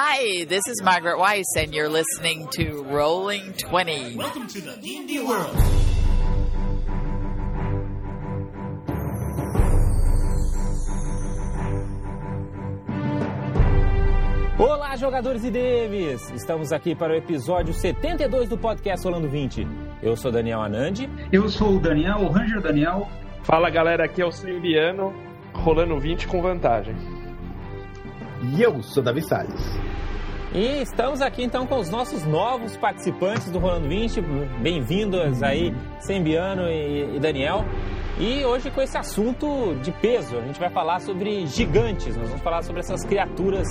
Hi, this is Margaret Weiss, and you're listening to Rolling 20. Welcome to the D&D world. Olá, jogadores e DMs! Estamos aqui para o episódio 72 do podcast Rolando 20. Eu sou Daniel Anandi. Eu sou o Daniel, o Ranger Daniel. Fala galera, aqui é o Sembiano, rolando 20 com vantagem. E eu sou Davi Salles. E estamos aqui então com os nossos novos participantes do Rolando 20. Bem-vindos aí, Sembiano e, e Daniel. E hoje com esse assunto de peso, a gente vai falar sobre gigantes, nós vamos falar sobre essas criaturas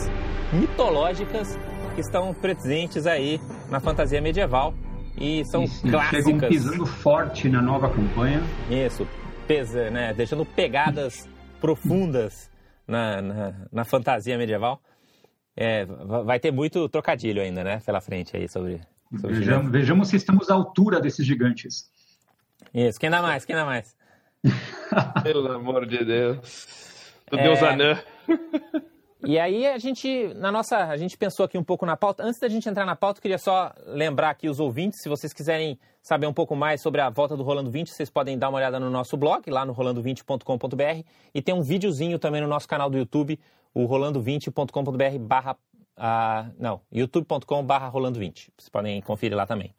mitológicas que estão presentes aí na fantasia medieval e são Isso, clássicas. Chegam pisando forte na nova campanha. Isso, pesa, né? Deixando pegadas profundas na, na, na fantasia medieval. É, va- vai ter muito trocadilho ainda, né? Pela frente aí sobre. sobre Vejamos, vejamos se estamos à altura desses gigantes. Isso, quem dá mais? Quem dá mais? Pelo amor de Deus. Do É. Deus Anã. E aí a gente, na nossa, a gente pensou aqui um pouco na pauta. Antes da gente entrar na pauta, eu queria só lembrar aqui os ouvintes, se vocês quiserem saber um pouco mais sobre a volta do Rolando 20, vocês podem dar uma olhada no nosso blog, lá no rolando20.com.br, e tem um videozinho também no nosso canal do YouTube, o rolando20.com.br barra, ah, não, youtube.com barra rolando20. Vocês podem conferir lá também.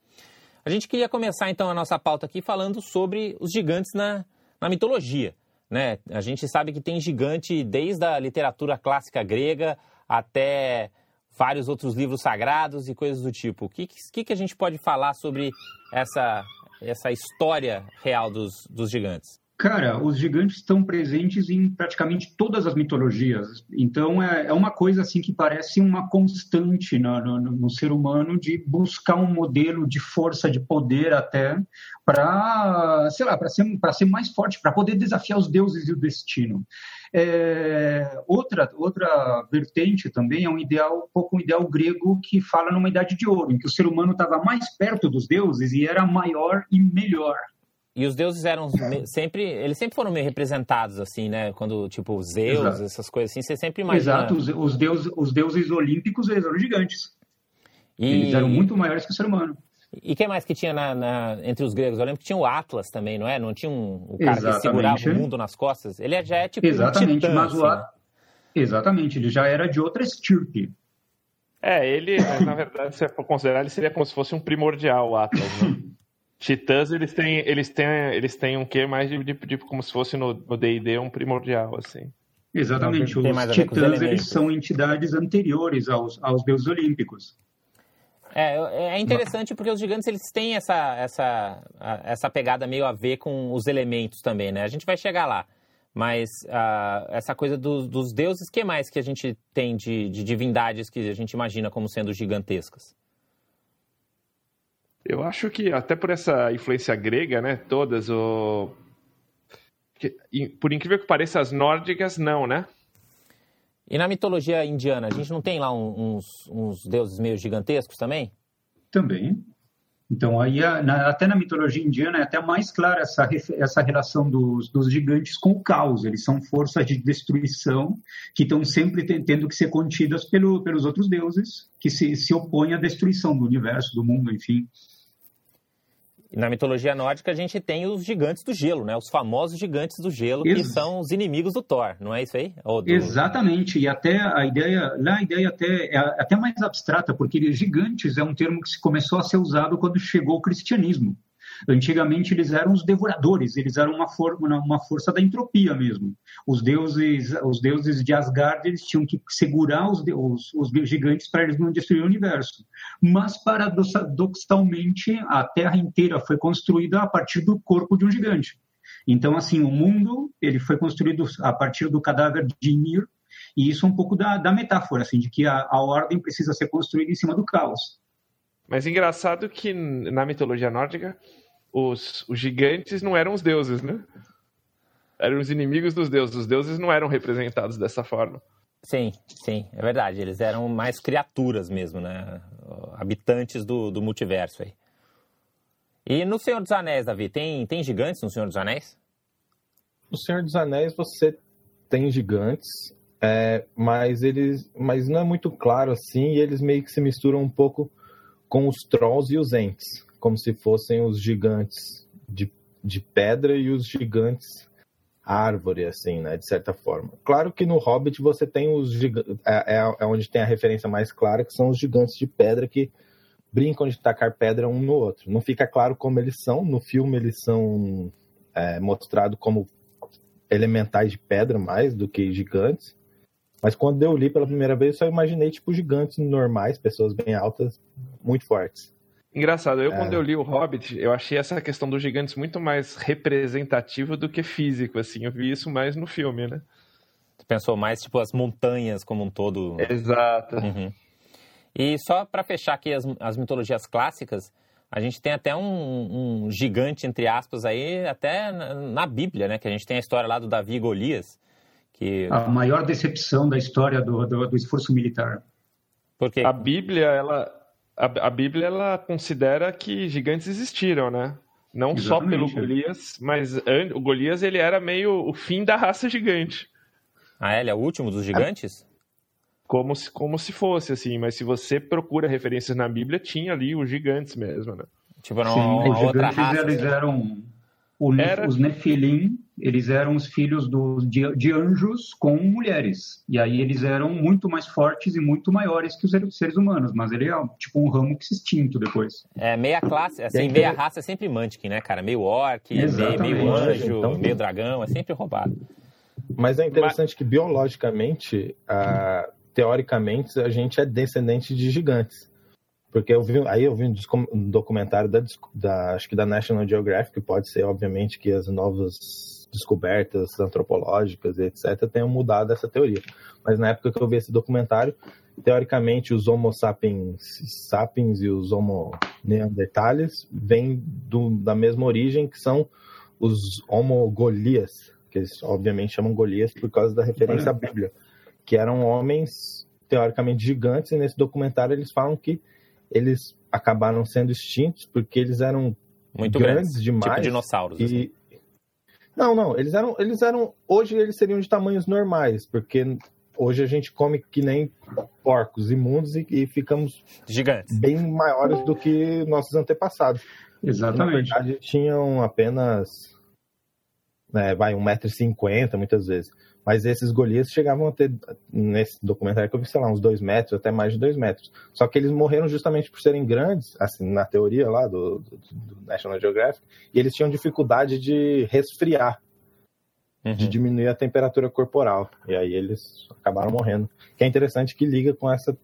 A gente queria começar então a nossa pauta aqui falando sobre os gigantes na, na mitologia. Né? A gente sabe que tem gigante desde a literatura clássica grega até vários outros livros sagrados e coisas do tipo. O que, que, que a gente pode falar sobre essa, essa história real dos, dos gigantes? Cara, os gigantes estão presentes em praticamente todas as mitologias. Então é, é uma coisa assim que parece uma constante no, no, no ser humano de buscar um modelo de força, de poder até para, sei lá, para ser para ser mais forte, para poder desafiar os deuses e o destino. É, outra outra vertente também é um ideal, um pouco um ideal grego que fala numa idade de ouro, em que o ser humano estava mais perto dos deuses e era maior e melhor. E os deuses eram sempre, eles sempre foram meio representados assim, né? Quando tipo Zeus, Exato. essas coisas assim, você sempre imagina. Exato, os, os, deuses, os deuses olímpicos eles eram gigantes. E, Eles eram muito maiores que o ser humano. E quem mais que tinha na, na- entre os gregos? Eu lembro que tinha o Atlas também, não é? Não tinha um, o cara que Exatamente. segurava o mundo nas costas? Ele já é tipo Exatamente, um titã, mas o assim, né? At- Exatamente, ele já era de outra estirpe. É, ele, na verdade, se for considerar, ele seria como se fosse um primordial, o Atlas, né? Titãs, eles têm, eles têm, eles têm um quê mais de, de, de como se fosse no D&D um primordial, assim. Exatamente, os titãs eles são entidades anteriores aos, aos deuses olímpicos. É, é interessante porque os gigantes eles têm essa, essa, essa pegada meio a ver com os elementos também, né? A gente vai chegar lá. Mas ah, essa coisa dos, dos deuses, que mais que a gente tem de, de divindades que a gente imagina como sendo gigantescas? Eu acho que até por essa influência grega, né, todas, o... por incrível que pareça, as nórdicas não, né? E na mitologia indiana, a gente não tem lá uns, uns deuses meio gigantescos também? Também. Então, aí, até na mitologia indiana, é até mais clara essa, essa relação dos, dos gigantes com o caos. Eles são forças de destruição que estão sempre ten- tendo que ser contidas pelo, pelos outros deuses, que se, se opõem à destruição do universo, do mundo, enfim. Na mitologia nórdica a gente tem os gigantes do gelo, né? Os famosos gigantes do gelo, que Ex- são os inimigos do Thor, não é isso aí? Do- Exatamente, e até a ideia, lá a ideia até, é até mais abstrata, porque gigantes é um termo que começou a ser usado quando chegou o cristianismo. Antigamente eles eram os devoradores, eles eram uma, for, uma, força da entropia mesmo. Os deuses, os deuses de Asgard eles tinham que segurar os, os, os gigantes para eles não destruir o universo. Mas paradoxalmente a Terra inteira foi construída a partir do corpo de um gigante. Então, assim, o mundo ele foi construído a partir do cadáver de Ymir, e isso é um pouco da, da metáfora, assim, de que a, a ordem precisa ser construída em cima do caos. Mas engraçado que na mitologia nórdica, os, os gigantes não eram os deuses, né? Eram os inimigos dos deuses. Os deuses não eram representados dessa forma. Sim, sim, é verdade. Eles eram mais criaturas mesmo, né? Habitantes do, do multiverso aí. E no Senhor dos Anéis, Davi, tem, tem gigantes no Senhor dos Anéis? No Senhor dos Anéis você tem gigantes, É, mas eles, mas não é muito claro assim, e eles meio que se misturam um pouco com os trolls e os ents, como se fossem os gigantes de, de pedra e os gigantes árvore, assim, né, de certa forma. Claro que no Hobbit você tem os gigantes, é, é, é onde tem a referência mais clara, que são os gigantes de pedra que brincam de tacar pedra um no outro. Não fica claro como eles são, no filme eles são é, mostrados como elementais de pedra mais do que gigantes, mas quando eu li pela primeira vez, eu só imaginei, tipo, gigantes normais, pessoas bem altas, muito fortes. Engraçado, eu É. quando eu li o Hobbit, eu achei essa questão dos gigantes muito mais representativa do que físico, assim. Eu vi isso mais no filme, né? Tu pensou mais, tipo, as montanhas como um todo. Exato. Uhum. E só para fechar aqui as, as mitologias clássicas, a gente tem até um, um gigante, entre aspas, aí, até na, na Bíblia, né? Que a gente tem a história lá do Davi e Golias. Que, A maior decepção da história do, do, do esforço militar. porque, A Bíblia, ela, a, a Bíblia, ela considera que gigantes existiram, né? Não só pelo Exatamente. Golias, mas o Golias ele era meio o fim da raça gigante. ah, ele é o último dos gigantes? Como se, como se fosse, assim. Mas se você procura referências na Bíblia, tinha ali os gigantes mesmo, né? Tipo, era Sim, os gigantes raça. eles assim. eram Era- os Nefilim, eles eram os filhos do, de, de anjos com mulheres. E aí eles eram muito mais fortes e muito maiores que os ser- seres humanos, mas ele é tipo um ramo que se extinto depois. É, meia classe, assim, aí, meia então- raça é sempre Mantic, né, cara? Meio orc, meio, meio anjo, Então- meio dragão, é sempre roubado. Mas é interessante que biologicamente, ah, teoricamente, a gente é descendente de gigantes. Porque eu vi, aí eu vi um um documentário da, da, acho que da National Geographic, pode ser, obviamente, que as novas descobertas antropológicas etc. tenham mudado essa teoria. Mas na época que eu vi esse documentário, teoricamente os Homo sapiens, sapiens e os Homo neanderthalis vêm do- da mesma origem, que são os Homo Golias, que eles obviamente chamam Golias por causa da referência à Bíblia, que eram homens teoricamente gigantes, e nesse documentário eles falam que eles acabaram sendo extintos porque eles eram Muito grandes grandes, demais. tipo dinossauros. assim. e não, não, eles eram, eles eram, hoje eles seriam de tamanhos normais, porque hoje a gente come que nem porcos imundos e, e ficamos Gigantes. bem maiores do que nossos antepassados. Na Exatamente. verdade, tinham apenas, né, vai, 1,50m muitas vezes. Mas esses Golias chegavam a ter, nesse documentário que eu vi, sei lá, uns 2 metros, até mais de 2 metros. Só que eles morreram justamente por serem grandes, assim, na teoria lá do, do- do National Geographic, e eles tinham dificuldade de resfriar, Uhum. de diminuir a temperatura corporal. E aí eles acabaram morrendo. Que é interessante que liga com essa,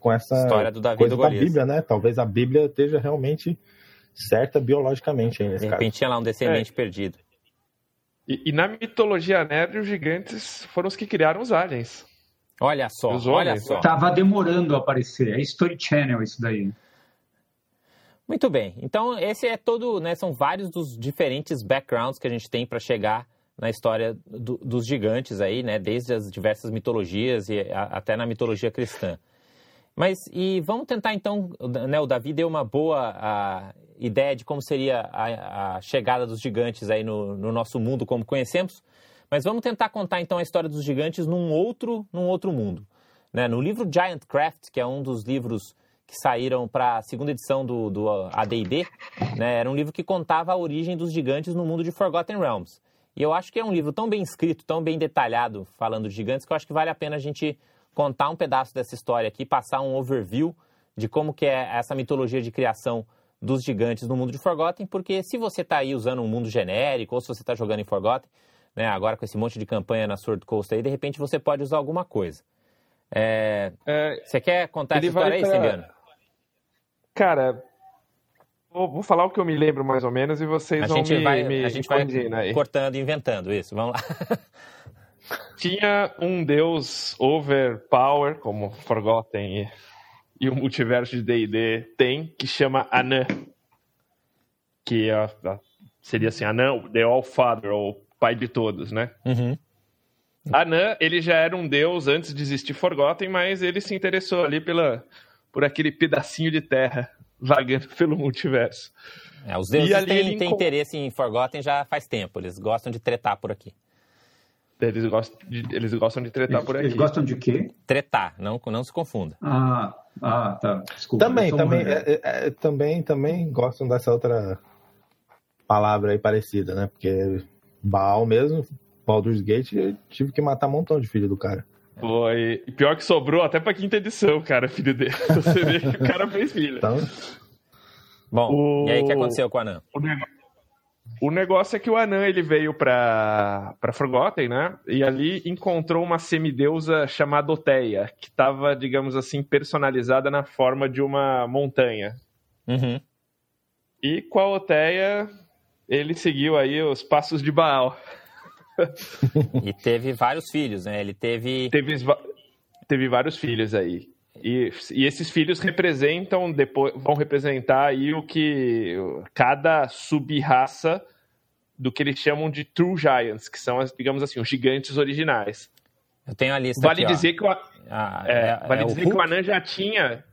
com essa História do Davi coisa do da. Bíblia, né? Talvez a Bíblia esteja realmente certa biologicamente aí nesse De caso. repente tinha lá um descendente É. perdido. E, e na mitologia nerd, os gigantes foram os que criaram os aliens. Olha só, Os olha só. né? Tava demorando a aparecer. É Story Channel isso daí. Muito bem. Então, esse é todo, né? São vários dos diferentes backgrounds que a gente tem para chegar na história do- dos gigantes aí, né? Desde as diversas mitologias e a- até na mitologia cristã. Mas e vamos tentar então, né? O Davi deu uma boa a, ideia de como seria a, a chegada dos gigantes aí no, no nosso mundo como conhecemos. Mas vamos tentar contar então a história dos gigantes num outro, num outro mundo. Né? No livro Giant Craft, que é um dos livros que saíram para a segunda edição do, do AD&D, né? era um livro que contava a origem dos gigantes no mundo de Forgotten Realms. E eu acho que é um livro tão bem escrito, tão bem detalhado, falando de gigantes, que eu acho que vale a pena a gente contar um pedaço dessa história aqui, passar um overview de como que é essa mitologia de criação dos gigantes no mundo de Forgotten, porque se você está aí usando um mundo genérico, ou se você está jogando em Forgotten, né, agora com esse monte de campanha na Sword Coast aí, de repente você pode usar alguma coisa. É, É, você quer contar Ele essa história aí, pra- Simbiano? cara, vou, vou falar o que eu me lembro mais ou menos e vocês A vão gente me, vai, me a gente vai aí. cortando e inventando isso. Vamos lá. Tinha um deus overpower, como Forgotten e, e o multiverso de D&D tem, que chama Anã. Que é, a- seria assim, Anã, The All-Father, ou pai de todos, né? Uhum. Anã, ele já era um deus antes de existir Forgotten, mas ele se interessou ali pela, por aquele pedacinho de terra vagando pelo multiverso. É, os deuses têm, ele têm interesse em Forgotten já faz tempo. Eles gostam de tretar por aqui. Eles gostam de, eles gostam de tretar Eles, por aqui. eles gostam de quê? Tretar, não, não se confunda. Ah, ah tá. Desculpa. Também, também, é, é, é, também, também gostam dessa outra palavra aí parecida, né? Porque Baal mesmo, Baldur's Gate, eu tive que matar um montão de filho do cara. Foi. E pior que sobrou até pra quinta edição, cara, filho dele. Você vê que o cara fez filho. Então, Bom, O- e aí o que aconteceu com a Anã? O, nego- o negócio é que o Anan ele veio pra, pra Forgotten, né? E ali encontrou uma semideusa chamada Oteia, que estava, digamos assim, personalizada na forma de uma montanha. Uhum. E com a Oteia, ele seguiu aí os passos de Baal. E teve vários filhos, né? Ele teve. Teve, teve vários filhos aí. E, e esses filhos representam depois vão representar aí o que cada sub-raça do que eles chamam de True Giants, que são, digamos assim, os gigantes originais. Eu tenho a lista Vale aqui, ó. dizer que o, Ah, é, é- vale é o dizer que o? Anan já tinha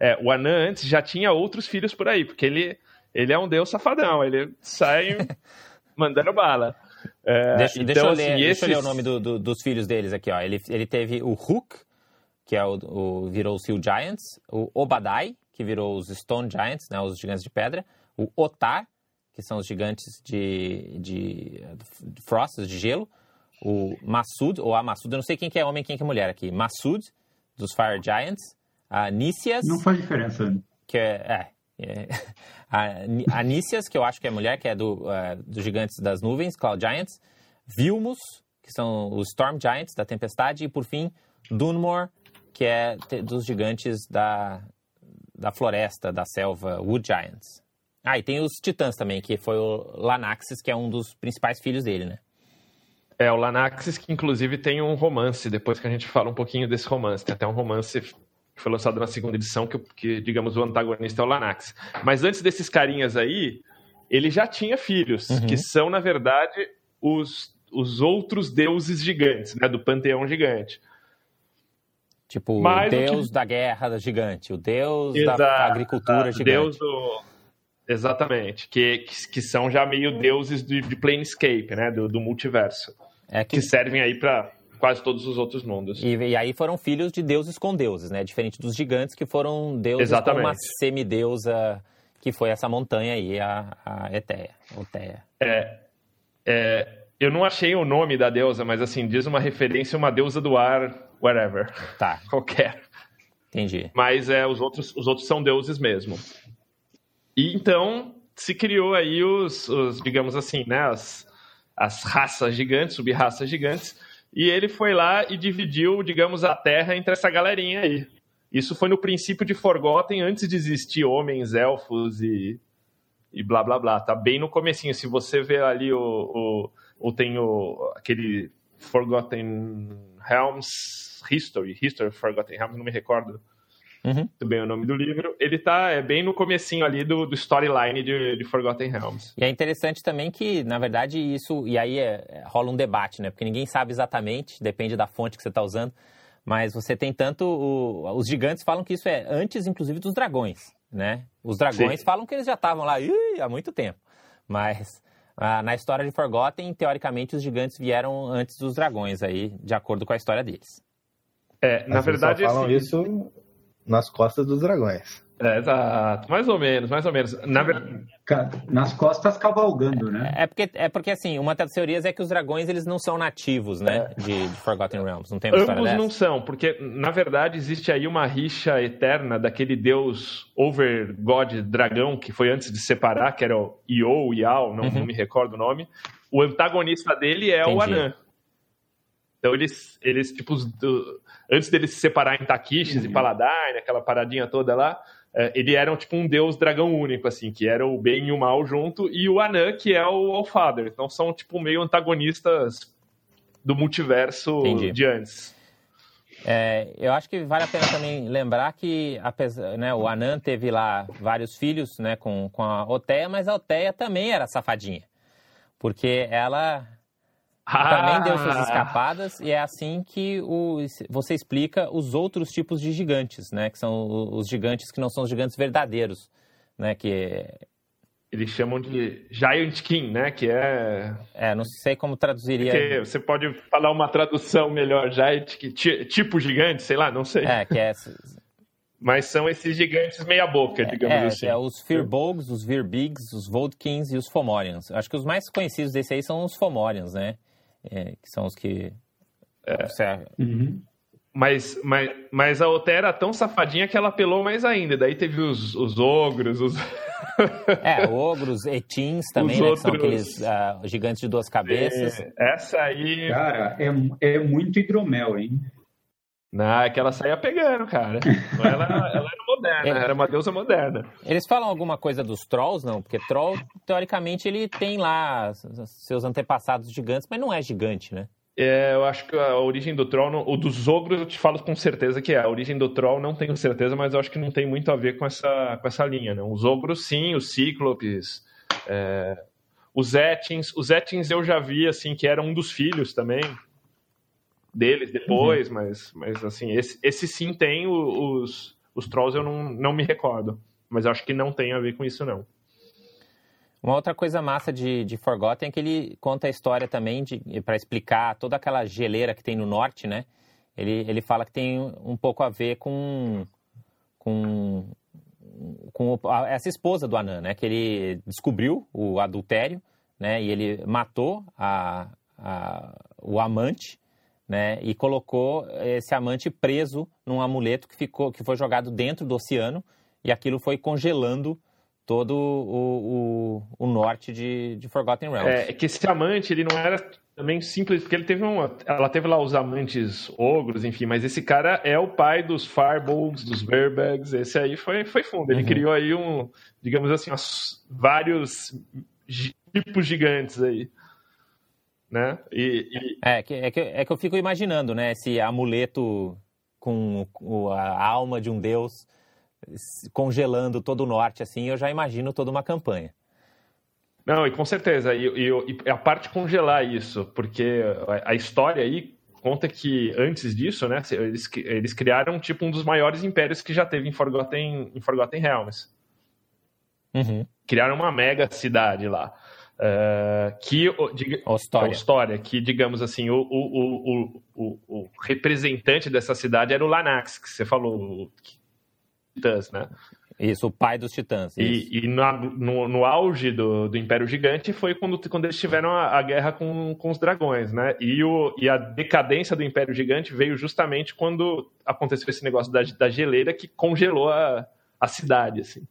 é, o Anan antes já tinha outros filhos por aí, porque ele ele é um deus safadão, ele sai mandando bala. É, Deixa, então, deixa eu assim, ler, deixa eu ler o esses- nome do- do- dos filhos deles aqui, ó. Ele, ele teve o Hook, que é o, o- virou os Seal Giants, o Obadai, que virou os Stone Giants, né, os gigantes de pedra, o Otar, que são os gigantes de, de, de frost, de gelo, o Masud, ou a Masud, eu não sei quem que é homem e quem que é mulher aqui, Masud, dos Fire Giants, a Nícias, Não faz diferença. que é, é, é, a, a Nícias, que eu acho que é mulher, que é do, é, dos gigantes das nuvens, Cloud Giants, Vilmus, que são os Storm Giants da tempestade, e por fim, Dunmore, que é dos gigantes da, da floresta, da selva, Wood Giants. Ah, e tem os Titãs também, que foi o Lanaxes, que é um dos principais filhos dele, né? É, o Lanaxis, que inclusive tem um romance, depois que a gente fala um pouquinho desse romance. Tem até um romance que foi lançado na segunda edição, que, que, digamos, o antagonista é o Lanax. Mas antes desses carinhas aí, ele já tinha filhos, Uhum. que são, na verdade, os, os outros deuses gigantes, né, do panteão gigante. Tipo, Mas o o que- deus da guerra gigante, o deus Exato, da agricultura gigante. Deus do... Exatamente, que, que, que são já meio deuses de, de Planescape, né, do, do multiverso, É que que servem aí para quase todos os outros mundos. E, e aí foram filhos de deuses com deuses, né? Diferente dos gigantes que foram deuses Exatamente. com uma semideusa que foi essa montanha aí, a, a Eteia. Oteia. É, é, eu não achei o nome da deusa, mas assim, diz uma referência a uma deusa do ar, whatever, Tá, qualquer. entendi. Mas é, os, outros, os outros são deuses mesmo. E então se criou aí os, os, digamos assim, né, as, as raças gigantes, sub-raças gigantes, e ele foi lá e dividiu, digamos, a Terra entre essa galerinha aí. Isso foi no princípio de Forgotten, antes de existir homens, elfos e, e blá blá blá. Tá bem no comecinho. Se você vê ali o, o, o tem o, aquele Forgotten Realms History, History of Forgotten Realms, não me recordo Uhum. muito bem o nome do livro. Ele tá é, bem no comecinho ali do, do storyline de, de Forgotten Realms. E é interessante também que, na verdade, isso. E aí é- é- rola um debate, né? Porque ninguém sabe exatamente, depende da fonte que você está usando. Mas você tem tanto. o- os gigantes falam que isso é antes, inclusive, dos dragões, né? Os dragões Sim. falam que eles já estavam lá há muito tempo. Mas ah, na história de Forgotten, teoricamente, os gigantes vieram antes dos dragões aí, de acordo com a história deles. É, na Mas eles verdade, só falam assim, isso nas costas dos dragões. É, exato, mais ou menos, mais ou menos. Na verdade, Nas costas cavalgando, né? É porque, é porque, assim, uma das teorias é que os dragões eles não são nativos, né? De, de Forgotten Realms. Não tem uma história ambos dessa? não são, porque na verdade existe aí uma rixa eterna daquele deus over god dragão que foi antes de separar, que era o Io, Iao, não, Uhum. não me recordo o nome. O antagonista dele é o Entendi. Anan. Então eles, eles tipo, do- antes deles se separar em Takishis e Paladine, aquela paradinha toda lá, ele era tipo um deus dragão único, assim, que era o bem e o mal junto, e o Anan, que é o Allfather. Então são tipo meio antagonistas do multiverso Entendi. de antes. É, eu acho que vale a pena também lembrar que apesar, né, o Anan teve lá vários filhos né, com, com a Oteia, mas a Oteia também era safadinha. Porque ela também deu suas Ah, escapadas e é assim que o, você explica os outros tipos de gigantes, né? Que são os gigantes que não são os gigantes verdadeiros, né? Que eles chamam de Giant King, né? Que é. É, não sei como traduziria. Porque você pode falar uma tradução melhor, Giant King, tipo gigante, sei lá, não sei. É, que é. Mas são esses gigantes meia-boca, digamos é, assim. É, os Firbolgs, os Virbigs, os Voldkins e os Fomorians. Acho que os mais conhecidos desse aí são os Fomorians, né? É, que são os que. É. Uhum. Mas, mas, mas a Oté era tão safadinha que ela apelou mais ainda. Daí teve os, os ogros, os. é, ogros, etins também, né? Outros... Que são aqueles uh, gigantes de duas cabeças. É, essa aí. Cara, é, é muito hidromel, hein? Não, é que ela saía pegando, cara. Ela, ela era moderna, é. era uma deusa moderna. Eles falam alguma coisa dos trolls, não? Porque troll, teoricamente, ele tem lá seus antepassados gigantes, mas não é gigante, né? É, eu acho que a origem do Troll, o dos ogros eu te falo com certeza que é. A origem do Troll não tenho certeza, mas eu acho que não tem muito a ver com essa, com essa linha. Né? Os ogros, sim, os cíclopes, é... os etins. Os etins eu já vi, assim, que era um dos filhos também deles depois, uhum. mas, mas, assim, esse, esse sim tem. Os, os Trolls eu não, não me recordo. Mas acho que não tem a ver com isso, não. Uma outra coisa massa de, de Forgotten é que ele conta a história também para explicar toda aquela geleira que tem no norte, né? Ele, ele fala que tem um pouco a ver com, com, com essa esposa do Anan, né? Que ele descobriu o adultério, né? E ele matou a, a, o amante, né? E colocou esse amante preso num amuleto que, ficou, que foi jogado dentro do oceano e aquilo foi congelando todo o, o, o norte de, de Forgotten Realms. É, que esse amante, ele não era também simples, porque ele teve uma... Ela teve lá os amantes ogros, enfim, mas esse cara é o pai dos Firebolgs, dos Verbags, esse aí foi, foi fundo. Ele uhum. criou aí um, digamos assim, vários tipos gigantes aí. Né? E, e... É, que, é, que, é que eu fico imaginando, né, esse amuleto com a alma de um deus congelando todo o norte, assim, eu já imagino toda uma campanha. Não, e com certeza. E, e, e a parte congelar isso, porque a, a, história aí conta que antes disso, né, eles, eles criaram tipo um dos maiores impérios que já teve em Forgotten, em Forgotten Realms. Uhum. Criaram uma mega cidade lá. Uh, que, diga, Ostória. Ostória, que digamos assim, o, o, o, o, representante dessa cidade era o Lanax, que você falou, titãs, né? Isso, o pai dos titãs. E, e na, no, no, auge do, do, Império Gigante foi quando, quando eles tiveram a, a guerra com, com os dragões, né? E, o, e a decadência do Império Gigante veio justamente quando aconteceu esse negócio da, da geleira que congelou a, a cidade, assim.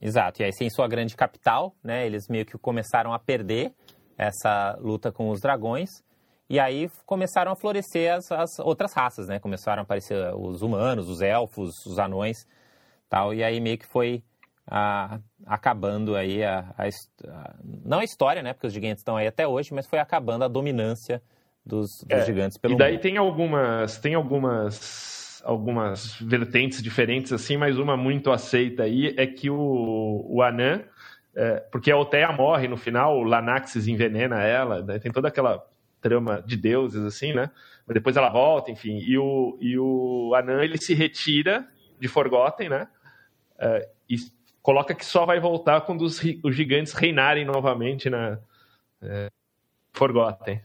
Exato. E aí, sem sua grande capital, né? Eles meio que começaram a perder essa luta com os dragões. E aí começaram a florescer as, as, outras raças, né? Começaram a aparecer os humanos, os elfos, os anões, tal. E aí meio que foi a, acabando aí a, a, a, não a história, né? Porque os gigantes estão aí até hoje, mas foi acabando a dominância dos, dos é, gigantes pelo E daí mundo. tem algumas, tem algumas, algumas vertentes diferentes assim, mas uma muito aceita aí é que o, o Anã, é, porque a Oteia morre no final, o Lanaxes envenena ela, né? tem toda aquela trama de deuses, assim, né? Mas depois ela volta, enfim. E o, e o Anan, ele se retira de Forgotten, né? Uh, e coloca que só vai voltar quando os, os gigantes reinarem novamente na uh, Forgotten.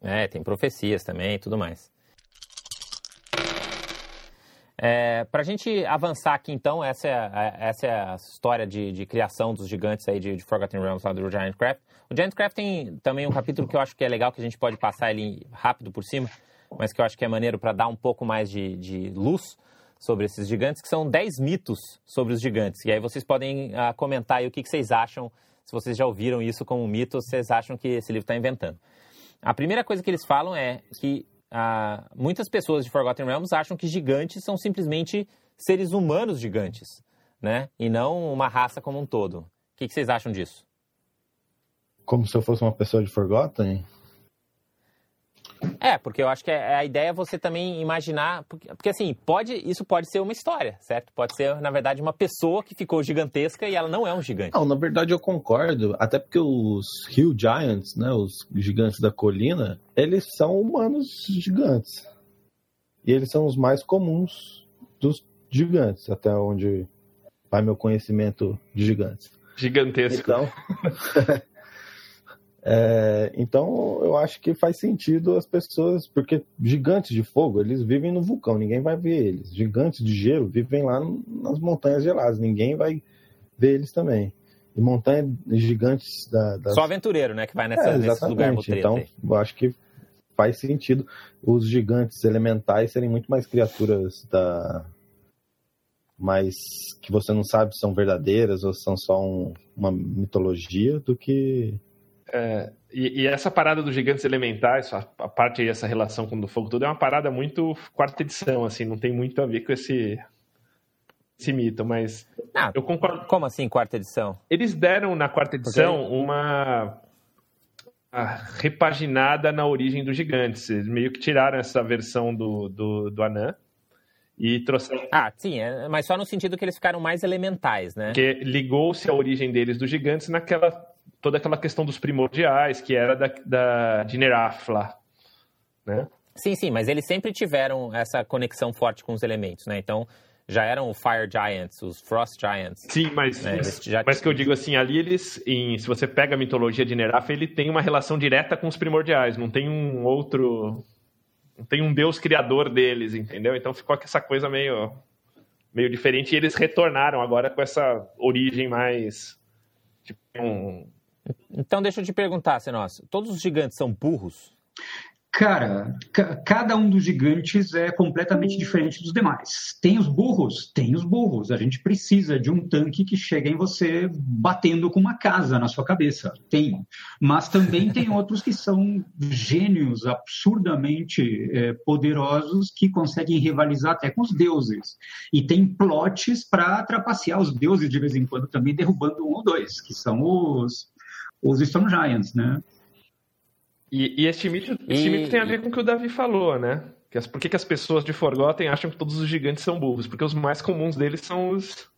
É, tem profecias também e tudo mais. É, Para a gente avançar aqui, então, essa é a, essa é a história de, de criação dos gigantes aí de, de Forgotten Realms lá do Giantcraft. O Giantcraft tem também um capítulo que eu acho que é legal, que a gente pode passar ele rápido por cima, mas que eu acho que é maneiro para dar um pouco mais de, de, luz sobre esses gigantes, que são 10 mitos sobre os gigantes. E aí vocês podem uh, comentar aí o que, que vocês acham, se vocês já ouviram isso como mito, ou se vocês acham que esse livro está inventando. A primeira coisa que eles falam é que ah, muitas pessoas de Forgotten Realms acham que gigantes são simplesmente seres humanos gigantes, né? E não uma raça como um todo. O que, que vocês acham disso? Como se eu fosse uma pessoa de Forgotten? É, porque eu acho que é, a ideia é você também imaginar, porque, porque, assim, pode, isso pode ser uma história, certo? Pode ser, na verdade, uma pessoa que ficou gigantesca e ela não é um gigante. Não, na verdade eu concordo, até porque os Hill Giants, né, os gigantes da colina, eles são humanos gigantes. E eles são os mais comuns dos gigantes, até onde vai meu conhecimento de gigantes. Gigantesco. Então, é, então eu acho que faz sentido as pessoas, porque gigantes de fogo, eles vivem no vulcão, ninguém vai ver eles. Gigantes de gelo vivem lá nas montanhas geladas, ninguém vai ver eles também. E montanhas gigantes da, Só aventureiro, né, que vai nessa, é, nesse lugar Então, eu acho que faz sentido os gigantes elementais serem muito mais criaturas da mais que você não sabe se são verdadeiras ou são só um, uma mitologia do que é, e, e, essa parada dos gigantes elementais, a, a parte aí, essa relação com o do fogo todo, é uma parada muito quarta edição, assim, não tem muito a ver com esse, esse mito, mas ah, eu concordo. Como assim, quarta edição? Eles deram na quarta edição Porque... uma repaginada na origem dos gigantes. Eles meio que tiraram essa versão do, do, do Anã e trouxeram. Ah, sim, é, mas só no sentido que eles ficaram mais elementais, né? Porque ligou-se a origem deles dos gigantes naquela toda aquela questão dos primordiais, que era da, da de Nerafla, né? Sim, sim, mas eles sempre tiveram essa conexão forte com os elementos, né? Então, já eram o Fire Giants, os Frost Giants. Sim, mas, né? já... mas que eu digo assim, ali eles, em, se você pega a mitologia de Neraf, ele tem uma relação direta com os primordiais, não tem um outro, não tem um deus criador deles, entendeu? Então ficou essa coisa meio, meio diferente e eles retornaram agora com essa origem mais, tipo, um, então deixa eu te perguntar, Senós, todos os gigantes são burros? Cara, cada um dos gigantes é completamente diferente dos demais. Tem os burros? Tem os burros. A gente precisa de um tanque que chegue em você batendo com uma casa na sua cabeça. Tem. Mas também tem outros que são gênios absurdamente é, poderosos que conseguem rivalizar até com os deuses. E tem plots para trapacear os deuses de vez em quando também, derrubando um ou dois, que são os os Stone Giants, né? E, e este, mito, e... mito tem a ver com o que o Davi falou, né? Que as, por que, que as pessoas de Forgotten acham que todos os gigantes são burros? Porque os mais comuns deles são os,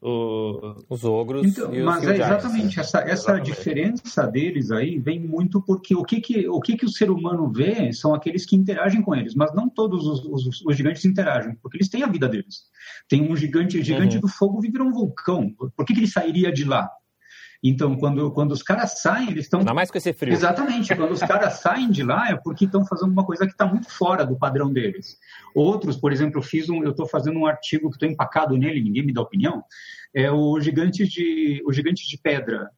o... os ogros. Então, mas é exatamente né? essa, essa exatamente. diferença deles aí vem muito porque o que, que, o que, que o ser humano vê são aqueles que interagem com eles, mas não todos os, os, os gigantes interagem, porque eles têm a vida deles. Tem um gigante, gigante uhum. do fogo vive um vulcão. Por que, que ele sairia de lá? Então, quando, quando os caras saem, eles estão. Ainda mais com esse frio. Exatamente. quando os caras saem de lá, é porque estão fazendo uma coisa que está muito fora do padrão deles. Outros, por exemplo, eu fiz um, eu estou fazendo um artigo que estou empacado nele, ninguém me dá opinião. É o gigante de, o gigante de pedra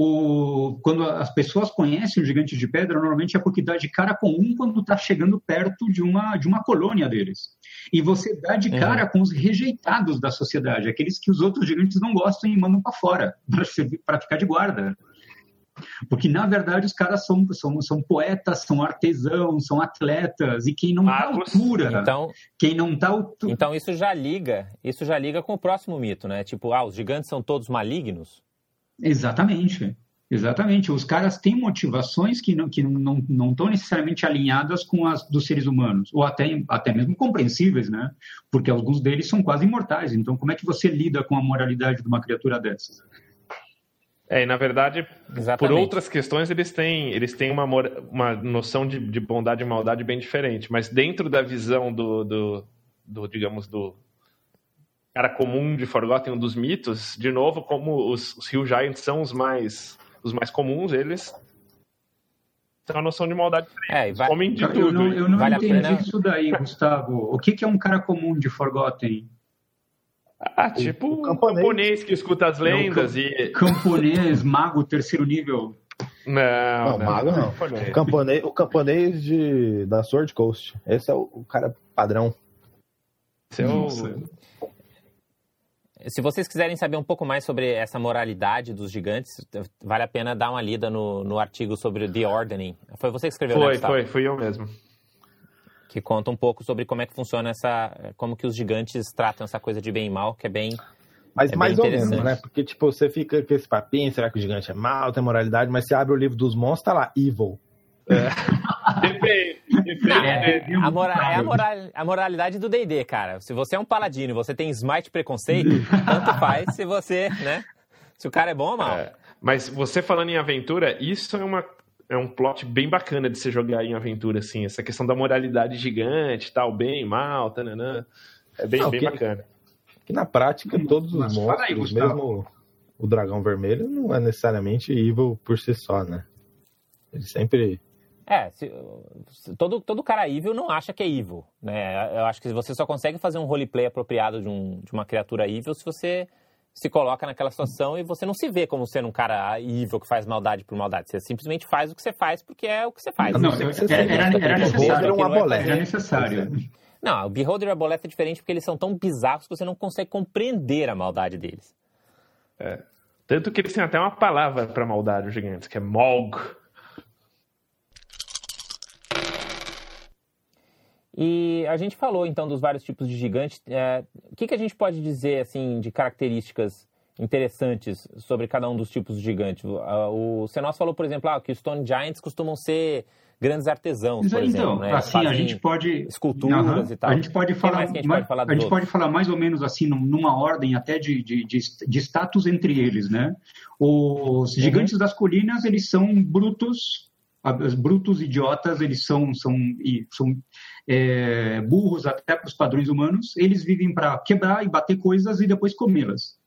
o, quando as pessoas conhecem o gigante de pedra, normalmente é porque dá de cara com um quando está chegando perto de uma, de uma colônia deles. E você dá de cara uhum. com os rejeitados da sociedade, aqueles que os outros gigantes não gostam e mandam para fora, para ficar de guarda. Porque, na verdade, os caras são, são, são poetas, são artesãos, são atletas, e quem não está à altura, então, quem não tá altura... Então, isso já liga, isso já liga com o próximo mito, né? Tipo, ah, os gigantes são todos malignos? Exatamente. Exatamente. Os caras têm motivações que não, que não, não estão necessariamente alinhadas com as dos seres humanos, ou até, até mesmo compreensíveis, né? Porque alguns deles são quase imortais. Então, como é que você lida com a moralidade de uma criatura dessas? É, e na verdade, Exatamente. por outras questões, eles têm, eles têm uma, uma noção de, de bondade e maldade bem diferente. Mas dentro da visão do, do, do digamos, do, cara comum de Forgotten, um dos mitos, de novo, como os, os Hill Giants são os mais, os mais comuns, eles têm uma noção de maldade É, vai... Comem de eu tudo. Não, eu não vale entendi isso daí, Gustavo. O que, que é um cara comum de Forgotten? Ah, tipo o, o camponês. camponês. que escuta as lendas não, e... Camponês, mago, terceiro nível. Não, não, não mago não. O camponês, o camponês de, da Sword Coast. Esse é o, o cara padrão. Esse é o, se vocês quiserem saber um pouco mais sobre essa moralidade dos gigantes, vale a pena dar uma lida no, no artigo sobre The Ordening. Foi você que escreveu, Foi, né, foi, fui eu mesmo. Que conta um pouco sobre como é que funciona essa... Como que os gigantes tratam essa coisa de bem e mal, que é bem... Mas é mais ou menos, né? Porque, tipo, você fica com esse papinho, será que o gigante é mal, tem moralidade, mas você abre o livro dos monstros, tá lá, evil. É. Depende. É, a, é a, moral, a moralidade do D&D, cara. Se você é um paladino e você tem smite preconceito, tanto faz se você, né? Se o cara é bom ou mal. É, mas você falando em aventura, isso é uma é um plot bem bacana de se jogar em aventura, assim. Essa questão da moralidade gigante, tal, bem, mal, tananã. É bem, Não, bem que, bacana. Que na prática, todos os monstros, aí, mesmo o dragão vermelho, não é necessariamente evil por si só, né? Ele sempre é, se, todo, todo cara evil não acha que é evil, né? Eu acho que você só consegue fazer um roleplay apropriado de, um, de uma criatura evil se você se coloca naquela situação e você não se vê como sendo um cara evil que faz maldade por maldade. Você simplesmente faz o que você faz porque é o que você faz. Não, não era, era, era, necessário. Uma era necessário. Não, o Beholder e a Boleta é diferente porque eles são tão bizarros que você não consegue compreender a maldade deles. É. Tanto que eles têm até uma palavra para maldade, os gigantes, que é Mog. E a gente falou então dos vários tipos de gigantes. É, o que, que a gente pode dizer assim de características interessantes sobre cada um dos tipos de gigante? O Senos falou, por exemplo, ah, que os Stone Giants costumam ser grandes artesãos, por então, exemplo. Né? Assim, a gente pode esculturas e tal. A gente pode falar, a gente, pode falar, a gente pode falar mais ou menos assim numa ordem até de, de, de, de status entre eles, né? Os uhum. gigantes das colinas eles são brutos, brutos idiotas, eles são são, são é, burros até para os padrões humanos, eles vivem para quebrar e bater coisas e depois comê-las.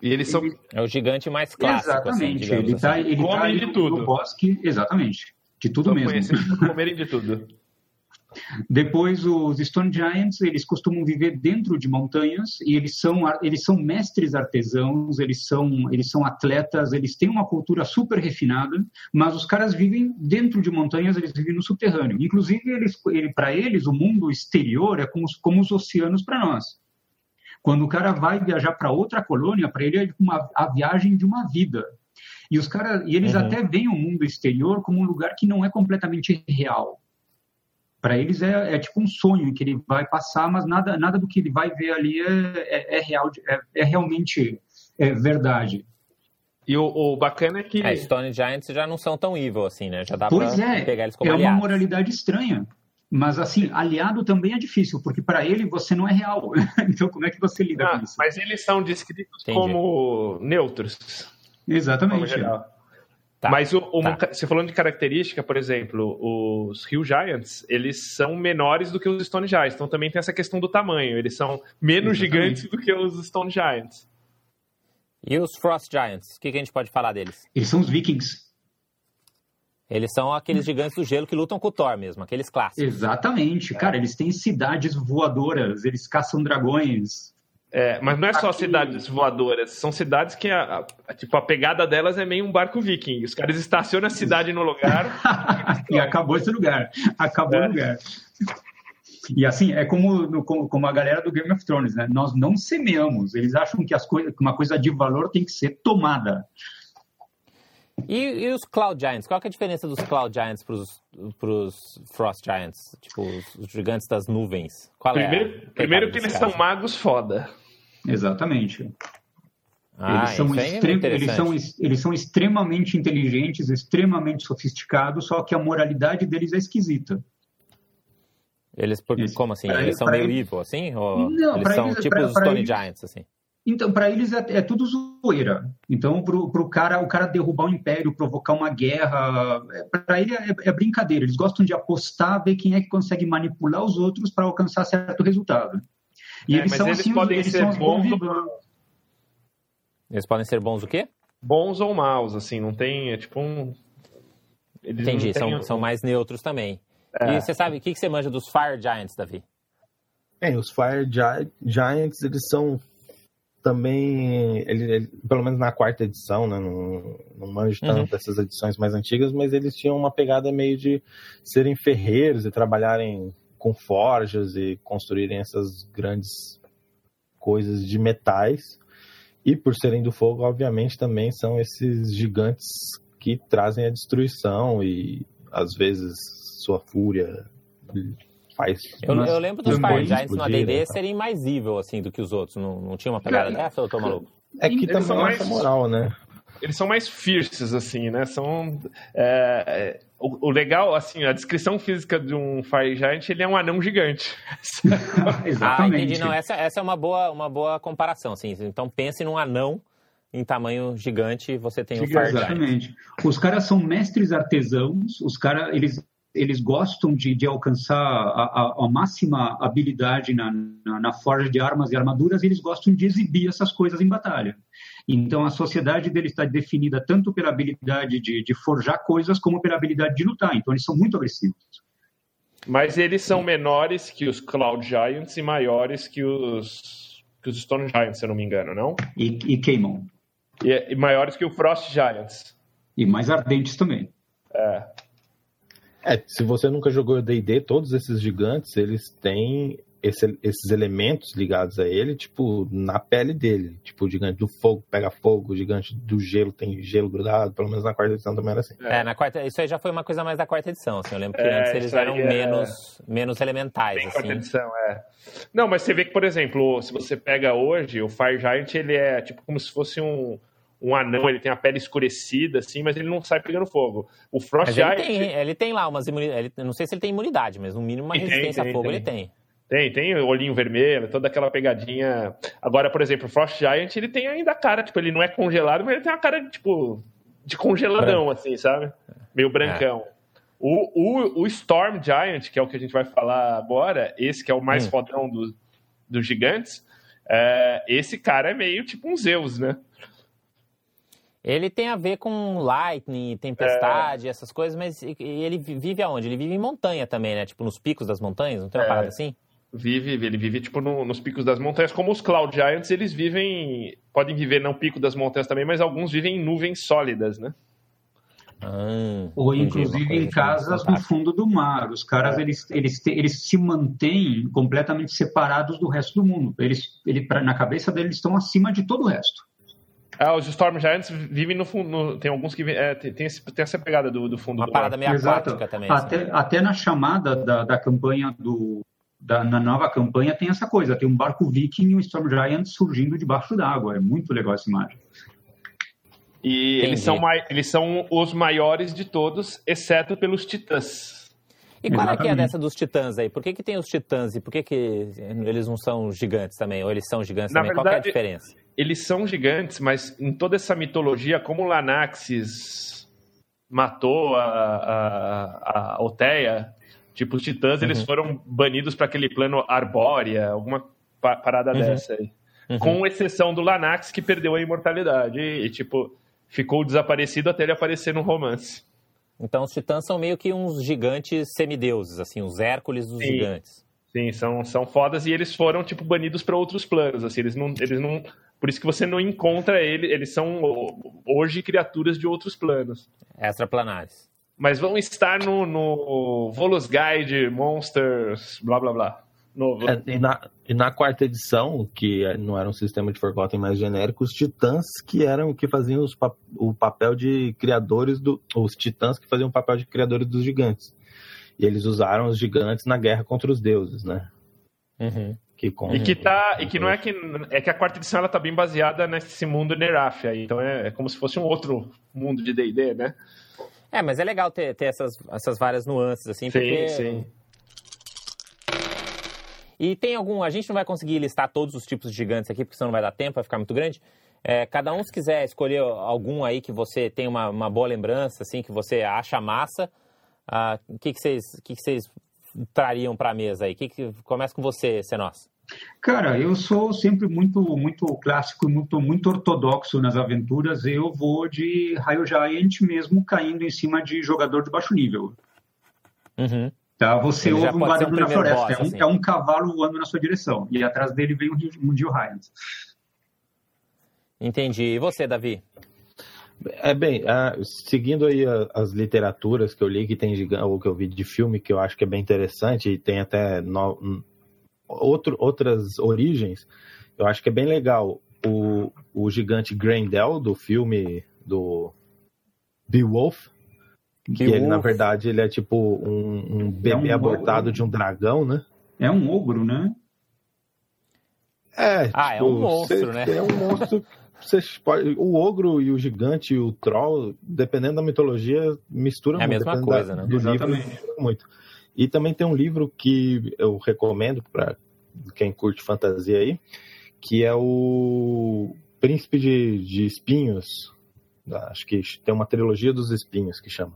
E eles são. É o gigante mais clássico. Assim, exatamente. Assim, ele está assim. ele tá de tudo. no bosque, exatamente. De tudo São mesmo. comerem de tudo. Depois, os Stone Giants, eles costumam viver dentro de montanhas e eles são, eles são mestres artesãos, eles são, eles são atletas, eles têm uma cultura super refinada, mas os caras vivem dentro de montanhas, eles vivem no subterrâneo. Inclusive, eles, ele, para eles, o mundo exterior é como, como os oceanos para nós. Quando o cara vai viajar para outra colônia, para ele é uma, a viagem de uma vida. E os caras, e eles uhum. até veem o mundo exterior como um lugar que não é completamente real para eles é, é, tipo um sonho que ele vai passar, mas nada, nada do que ele vai ver ali é, é, é real, é, é realmente é verdade. E o, o, bacana é que. É, Stone Giants já não são tão evil assim, né? Já dá pois pra é, pegar eles como É aliados. uma moralidade estranha. Mas, assim, aliado também é difícil, porque para ele você não é real. então, como é que você lida ah, com isso? Mas eles são descritos Entendi. como neutros. Exatamente. Tá, Mas o, o, tá. você falando de característica, por exemplo, os Hill Giants, eles são menores do que os Stone Giants. Então também tem essa questão do tamanho. Eles são menos Exatamente. gigantes do que os Stone Giants. E os Frost Giants? O que, que a gente pode falar deles? Eles são os Vikings. Eles são aqueles gigantes do gelo que lutam com o Thor mesmo, aqueles clássicos. Exatamente. É. Cara, eles têm cidades voadoras, eles caçam dragões. É, mas não é só Aqui... cidades voadoras, são cidades que a, a, tipo, a pegada delas é meio um barco viking. Os caras estacionam a cidade no lugar. e acabou esse lugar. Acabou é. o lugar. E assim, é como, como a galera do Game of Thrones, né? Nós não semeamos. Eles acham que, as coisas, que uma coisa de valor tem que ser tomada. E, e, os Cloud Giants? Qual é a diferença dos Cloud Giants para os Frost Giants? Tipo, os, os, gigantes das nuvens. Qual primeiro, é primeiro que eles caso? são magos foda. Exatamente. Ah, eles, são é eles, são, eles são extremamente inteligentes, extremamente sofisticados, só que a moralidade deles é esquisita. Eles, por, como assim? Pra eles são meio eles... evil, assim? Ou não, eles são eles, tipo pra, os Stone eles... Giants, assim? Então, para eles é, é, tudo zoeira. Então, para o cara, o cara derrubar o império, provocar uma guerra, é, para ele é, é, brincadeira. Eles gostam de apostar, ver quem é que consegue manipular os outros para alcançar certo resultado. E é, eles são eles assim, podem eles ser bons ou... Eles podem ser bons o quê? Bons ou maus, assim, não tem, é tipo um... Eles Entendi, são, são mais neutros também. É. E você sabe, o que, que você manja dos Fire Giants, Davi? É, os Fire Gi Giants, eles são também, ele, ele, pelo menos na quarta edição, né, não, não manjo tanto uhum. dessas edições mais antigas, mas eles tinham uma pegada meio de serem ferreiros e trabalharem com forjas e construírem essas grandes coisas de metais. E por serem do fogo, obviamente, também são esses gigantes que trazem a destruição e às vezes sua fúria faz. Eu, eu lembro dos Fire Giants no ADD né? serem mais evil assim do que os outros. Não, não tinha uma pegada dessa ou eu tô maluco? É que também é mais moral, né? Eles são mais fierces, assim, né? São. É, é, o, o, legal, assim, a descrição física de um Fire Giant, ele é um anão gigante. Exatamente. Ah, entendi. Não, essa, essa é uma boa, uma boa comparação, assim. Então pense num anão em tamanho gigante, você tem o Fire Exatamente. Giant. Os caras são mestres artesãos, os caras, eles eles gostam de, de alcançar a, a, a, máxima habilidade na, na, na, forja de armas e armaduras, e eles gostam de exibir essas coisas em batalha. Então, a sociedade deles está definida tanto pela habilidade de, de forjar coisas, como pela habilidade de lutar. Então, eles são muito agressivos. Mas eles são menores que os Cloud Giants e maiores que os, que os Stone Giants, se eu não me engano, não? E, e queimam. E, e maiores que o Frost Giants. E mais ardentes também. É. É, se você nunca jogou D&D, todos esses gigantes, eles têm esse, esses elementos ligados a ele, tipo, na pele dele. Tipo, o gigante do fogo pega fogo, o gigante do gelo tem gelo grudado, pelo menos na quarta edição também era assim. É, na quarta, isso aí já foi uma coisa mais da quarta edição, assim, eu lembro que é, antes eles eram é... menos, menos elementais, Bem, assim. quarta edição, é. Não, mas você vê que, por exemplo, se você pega hoje, o Fire Giant, ele é tipo como se fosse um um anão, ele tem a pele escurecida, assim, mas ele não sai pegando fogo. O Frost ele tem, ele tem lá umas imunidades. Não sei se ele tem imunidade, mas no mínimo uma tem, resistência tem, a fogo ele tem. Tem, tem olhinho vermelho, toda aquela pegadinha. Agora, por exemplo, o Frost Giant, ele tem ainda a cara, tipo, ele não é congelado, mas ele tem uma cara, tipo, de congeladão, assim, sabe? Meio brancão. É. O, o, o, Storm Giant, que é o que a gente vai falar agora, esse que é o mais hum. fodão do, dos gigantes, é, esse cara é meio tipo um Zeus, né? Ele tem a ver com lightning, tempestade, é. essas coisas, mas ele vive aonde? Ele vive em montanha também, né? Tipo, nos picos das montanhas, não tem uma é. parada assim? Vive, ele vive tipo no, nos picos das montanhas, como os Cloud Giants, eles vivem, podem viver no pico das montanhas também, mas alguns vivem em nuvens sólidas, né? Ah, Ou inclusive em casas no fundo do mar. Os caras é. eles, eles, eles se mantêm completamente separados do resto do mundo. Eles, ele, na cabeça deles estão acima de todo o resto. Ah, os Storm Giants vivem no fundo. tem alguns que é, tem, tem, tem, essa pegada do, do fundo Uma do parada meio Exato. aquática também. Até, assim. até na chamada da, da campanha do. Da, na nova campanha tem essa coisa, tem um barco viking e um Storm Giant surgindo debaixo d'água. É muito legal essa imagem. E eles são, eles são os maiores de todos, exceto pelos titãs. E qual é que é dessa dos titãs aí? Por que, que tem os titãs e por que, que eles não são gigantes também? Ou eles são gigantes Na também? Verdade, qual é a diferença? Eles são gigantes, mas em toda essa mitologia, como Lanaxis matou a, a, a Oteia, tipo, os titãs, uhum. eles foram banidos para aquele plano arbórea, alguma parada uhum. dessa aí. Uhum. Com exceção do Lanax, que perdeu a imortalidade e, tipo, ficou desaparecido até ele aparecer no romance. Então os titãs são meio que uns gigantes semideuses, assim, os Hércules dos Sim. gigantes. Sim, são, são fodas e eles foram, tipo, banidos para outros planos, assim, eles não, eles não por isso que você não encontra ele, eles são hoje criaturas de outros planos. Extraplanares. Mas vão estar no, no Volus Guide, Monsters, blá blá blá. Novo. É, e, na, e, na, quarta edição, que não era um sistema de Forgotten mais genérico, os titãs que eram que faziam os, o papel de criadores do. Os titãs que faziam o papel de criadores dos gigantes. E eles usaram os gigantes na guerra contra os deuses, né? Uhum. Que e que tá e que não é que é que a quarta edição ela tá bem baseada nesse mundo Nerafia, então é, é como se fosse um outro mundo de D&D, né? É, mas é legal ter, ter essas, essas várias nuances assim, sim, porque sim. E tem algum, a gente não vai conseguir listar todos os tipos de gigantes aqui, porque senão não vai dar tempo, vai ficar muito grande. É, cada um, se quiser escolher algum aí que você tem uma, uma boa lembrança, assim, que você acha massa, ah, o uh, que, que, vocês, que, que vocês trariam para a mesa aí? Que, que, começa com você, Senós. Cara, eu sou sempre muito muito clássico, muito muito ortodoxo nas aventuras. Eu vou de Raio Giant mesmo caindo em cima de jogador de baixo nível. Uhum. Tá, você Ele ouve um barulho um na floresta, boss, é, um, assim. é, um, cavalo voando na sua direção e atrás dele vem um, Dio Giant. Entendi. E você, Davi? É bem, uh, seguindo aí a, as literaturas que eu li que tem ou que eu vi de filme que eu acho que é bem interessante e tem até no, outro, outras origens, eu acho que é bem legal o, o gigante Grendel do filme do Beowulf, que ele na verdade ele é tipo um, um bebê é um abortado ogro. de um dragão, né? É um ogro, né? É, ah, tipo, é um tipo, monstro, né? É um monstro vocês pode, o ogro e o gigante e o troll, dependendo da mitologia, misturam é muito. É a mesma coisa, da, né? Do Exatamente. livro, muito. E também tem um livro que eu recomendo para quem curte fantasia aí, que é o Príncipe de, de Espinhos. Acho que tem uma trilogia dos espinhos que chama.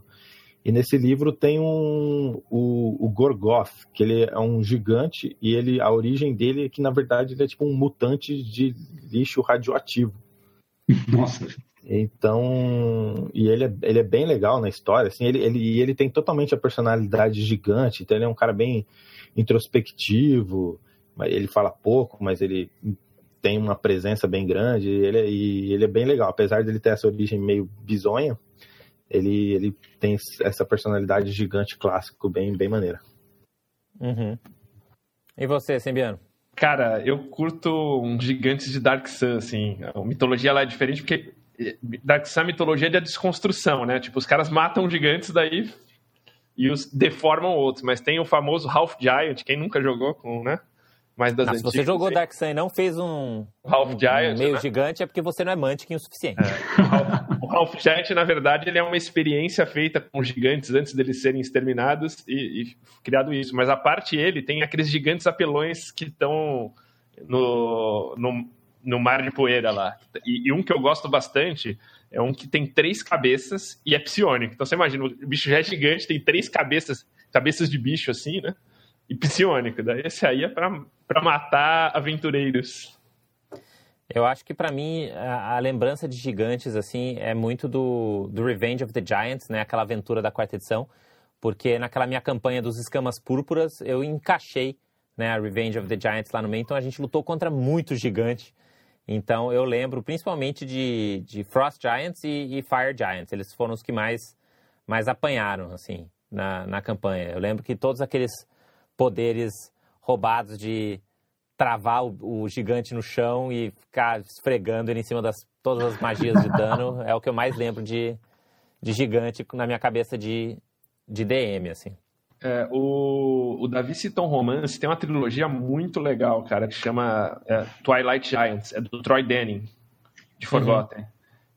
E nesse livro tem um, o, o Gorgoth, que ele é um gigante e ele a origem dele é que na verdade ele é tipo um mutante de lixo radioativo. Nossa. Então, e ele é, ele é bem legal na história, assim, ele, ele, ele tem totalmente a personalidade gigante, então ele é um cara bem introspectivo, ele fala pouco, mas ele tem uma presença bem grande, ele, é, e ele é bem legal, apesar de ele ter essa origem meio bizonha, ele, ele tem essa personalidade gigante clássico bem, bem maneira. Uhum. E você, Sembiano? Cara, eu curto um gigantes de Dark Sun, assim. A mitologia lá é diferente porque eh, Dark Sun é a mitologia da desconstrução, né? Tipo, os caras matam gigantes daí e os deformam outros. Mas tem o famoso Half Giant, quem nunca jogou com, né? mais das não, antigas. Se você jogou Dark Sun e não fez um, Half um, Giant, um meio né? gigante, é porque você não é Mantic o suficiente. É. Half Giant, na verdade, ele é uma experiência feita com gigantes antes deles serem exterminados e, e criado isso. Mas a parte ele tem aqueles gigantes apelões que estão no, no, no, mar de poeira lá. E, e, um que eu gosto bastante é um que tem três cabeças e é psionico. Então você imagina, o bicho já é gigante, tem três cabeças, cabeças de bicho assim, né? E psionico. Daí esse aí é para matar aventureiros. Eu acho que para mim a, a, lembrança de gigantes assim é muito do, do Revenge of the Giants, né? Aquela aventura da quarta edição, porque naquela minha campanha dos escamas púrpuras eu encaixei, né? A Revenge of the Giants lá no meio, então a gente lutou contra muito gigante. Então eu lembro principalmente de, de Frost Giants e, e Fire Giants. Eles foram os que mais mais apanharam assim na, na campanha. Eu lembro que todos aqueles poderes roubados de travar o, o, gigante no chão e ficar esfregando ele em cima das todas as magias de dano. é o que eu mais lembro de, de gigante na minha cabeça de, de DM, assim. É, o, o Davi Citon Romance tem uma trilogia muito legal, cara, que chama é, Twilight Giants, é do Troy Denning, de Forgotten. Uhum.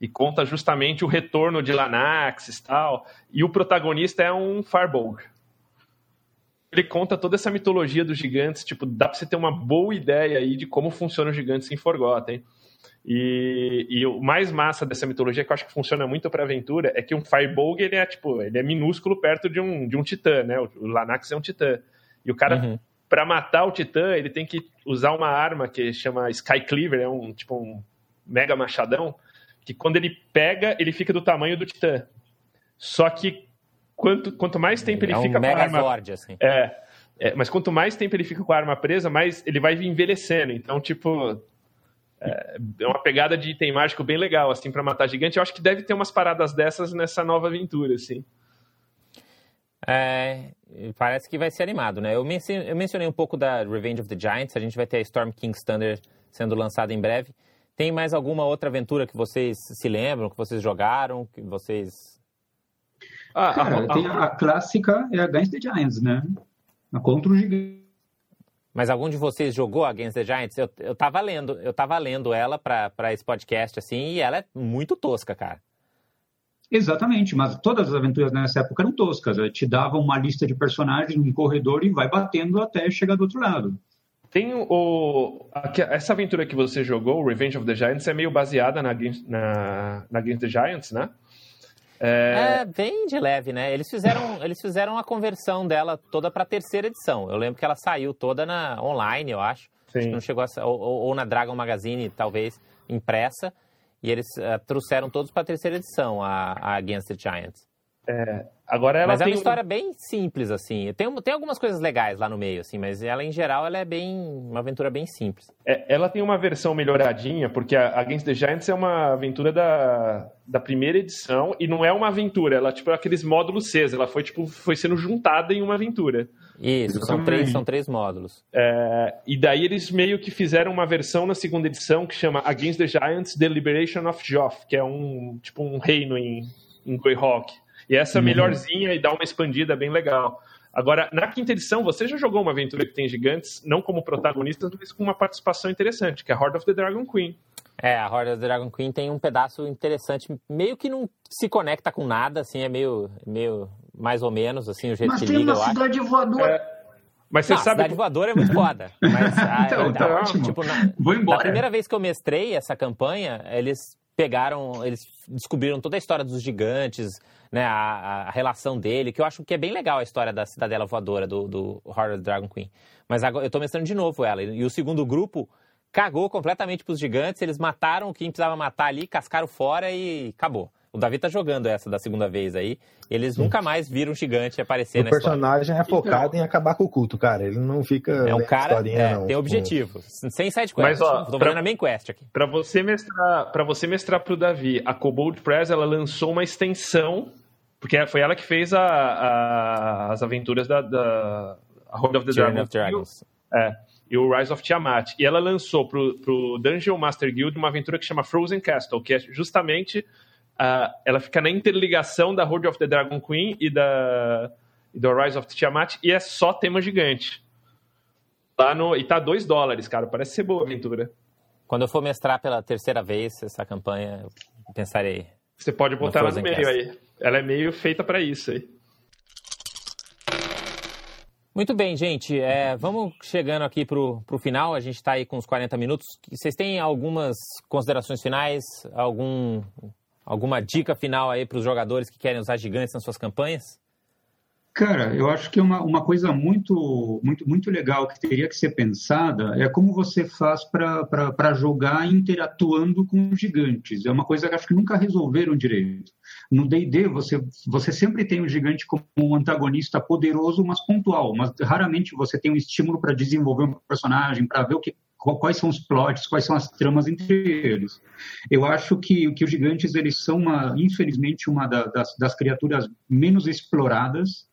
E conta justamente o retorno de Lanaxes e tal. E o protagonista é um Firbolg ele conta toda essa mitologia dos gigantes, tipo, dá pra você ter uma boa ideia aí de como funcionam os gigantes em Forgotten. E, e o mais massa dessa mitologia, que eu acho que funciona muito pra aventura, é que um Firebolg, ele é, tipo, ele é minúsculo perto de um, de um titã, né? O Lanax é um titã. E o cara, uhum. para matar o titã, ele tem que usar uma arma que chama Sky Cleaver, é um, tipo, um mega machadão, que quando ele pega, ele fica do tamanho do titã. Só que quanto, quanto mais tempo ele é fica um com a arma. Zord, assim. É, é, mas quanto mais tempo ele fica com a arma presa, mais ele vai envelhecendo. Então, tipo. É, é uma pegada de item mágico bem legal, assim, para matar gigante. Eu acho que deve ter umas paradas dessas nessa nova aventura, assim. É, parece que vai ser animado, né? Eu mencionei, eu mencionei um pouco da Revenge of the Giants. A gente vai ter a Storm King's Thunder sendo lançada em breve. Tem mais alguma outra aventura que vocês se lembram, que vocês jogaram, que vocês ah, Cara, a, tem a, a, clássica é a Against the Giants, né? A contra o gigante. Mas algum de vocês jogou Against the Giants? Eu, eu tava lendo, eu tava lendo ela para esse podcast, assim, e ela é muito tosca, cara. Exatamente, mas todas as aventuras nessa época eram toscas. Te davam uma lista de personagens num corredor e vai batendo até chegar do outro lado. Tem o. Essa aventura que você jogou, Revenge of the Giants, é meio baseada na, na, na Against the Giants, né? É... é... bem de leve, né? Eles fizeram, eles fizeram a conversão dela toda para a terceira edição. Eu lembro que ela saiu toda na online, eu acho. Sim. acho não chegou a, ou, ou, na Dragon Magazine, talvez, impressa. E eles uh, trouxeram todos para a terceira edição, a, a Against the Giants. É, agora ela mas é uma história bem simples, assim. Tem, tem algumas coisas legais lá no meio, assim, mas ela, em geral, ela é bem uma aventura bem simples. É, ela tem uma versão melhoradinha, porque a Against the Giants é uma aventura da, da primeira edição, e não é uma aventura, ela tipo é aqueles módulos C, ela foi, tipo, foi sendo juntada em uma aventura. Isso, são três, são três módulos. É, e daí eles meio que fizeram uma versão na segunda edição que chama Against the Giants The Liberation of Joff, que é um tipo um reino em, em Greyhawk. E essa uhum. melhorzinha e dá uma expandida bem legal. Agora, na quinta edição, você já jogou uma aventura que tem gigantes, não como protagonistas, mas com uma participação interessante, que é a Horde of the Dragon Queen. É, a Horde of the Dragon Queen tem um pedaço interessante, meio que não se conecta com nada, assim, é meio, meio mais ou menos, assim, o jeito mas que liga, eu acho. Mas tem uma cidade voadora. É... Mas você não, sabe. A cidade voadora é muito foda. Mas, então, a, tá ótimo. Tipo, na, Vou embora. Na primeira vez que eu mestrei essa campanha, eles pegaram, eles descobriram toda a história dos gigantes, né, a, a, relação dele, que eu acho que é bem legal a história da Cidadela Voadora, do, do Horror Dragon Queen. Mas agora eu tô mestrando de novo ela. E o segundo grupo cagou completamente pros gigantes, eles mataram quem precisava matar ali, cascaram fora e acabou. O Davi tá jogando essa da segunda vez aí. Eles nunca mais viram um gigante aparecer O personagem história. é focado então, em acabar com o culto, cara. Ele não fica. É um cara. É, não, tem objetivo. Com... Sem side quest. Mas, ó, tô pra, a main quest aqui. Pra você mestrar, para você mestrar pro Davi, a Cobold Press ela lançou uma extensão. Porque foi ela que fez a, a, as aventuras da, da a Horde of the Dragon. of Dragons. É, e o Rise of Tiamat. E ela lançou pro, pro Dungeon Master Guild uma aventura que chama Frozen Castle, que é justamente ela fica na interligação da Horde of the Dragon Queen e da e do Rise of the Tiamat, e é só tema gigante. Lá no, e tá 2 dólares, cara. Parece ser boa a aventura. Quando eu for mestrar pela terceira vez essa campanha, eu pensarei. Você pode botar ela no meio Cast. aí. Ela é meio feita para isso aí. Muito bem, gente. É, vamos chegando aqui para o final. A gente está aí com uns 40 minutos. Vocês têm algumas considerações finais? Algum Alguma dica final aí para os jogadores que querem usar gigantes nas suas campanhas? Cara, eu acho que uma, uma coisa muito, muito, muito legal que teria que ser pensada é como você faz para jogar interatuando com gigantes. É uma coisa que acho que nunca resolveram direito. No D&D, você, você sempre tem o gigante como um antagonista poderoso, mas pontual. Mas raramente você tem um estímulo para desenvolver um personagem, para ver o que quais são os plots, quais são as tramas entre eles. Eu acho que, que os gigantes eles são, uma, infelizmente, uma da, das, das, criaturas menos exploradas,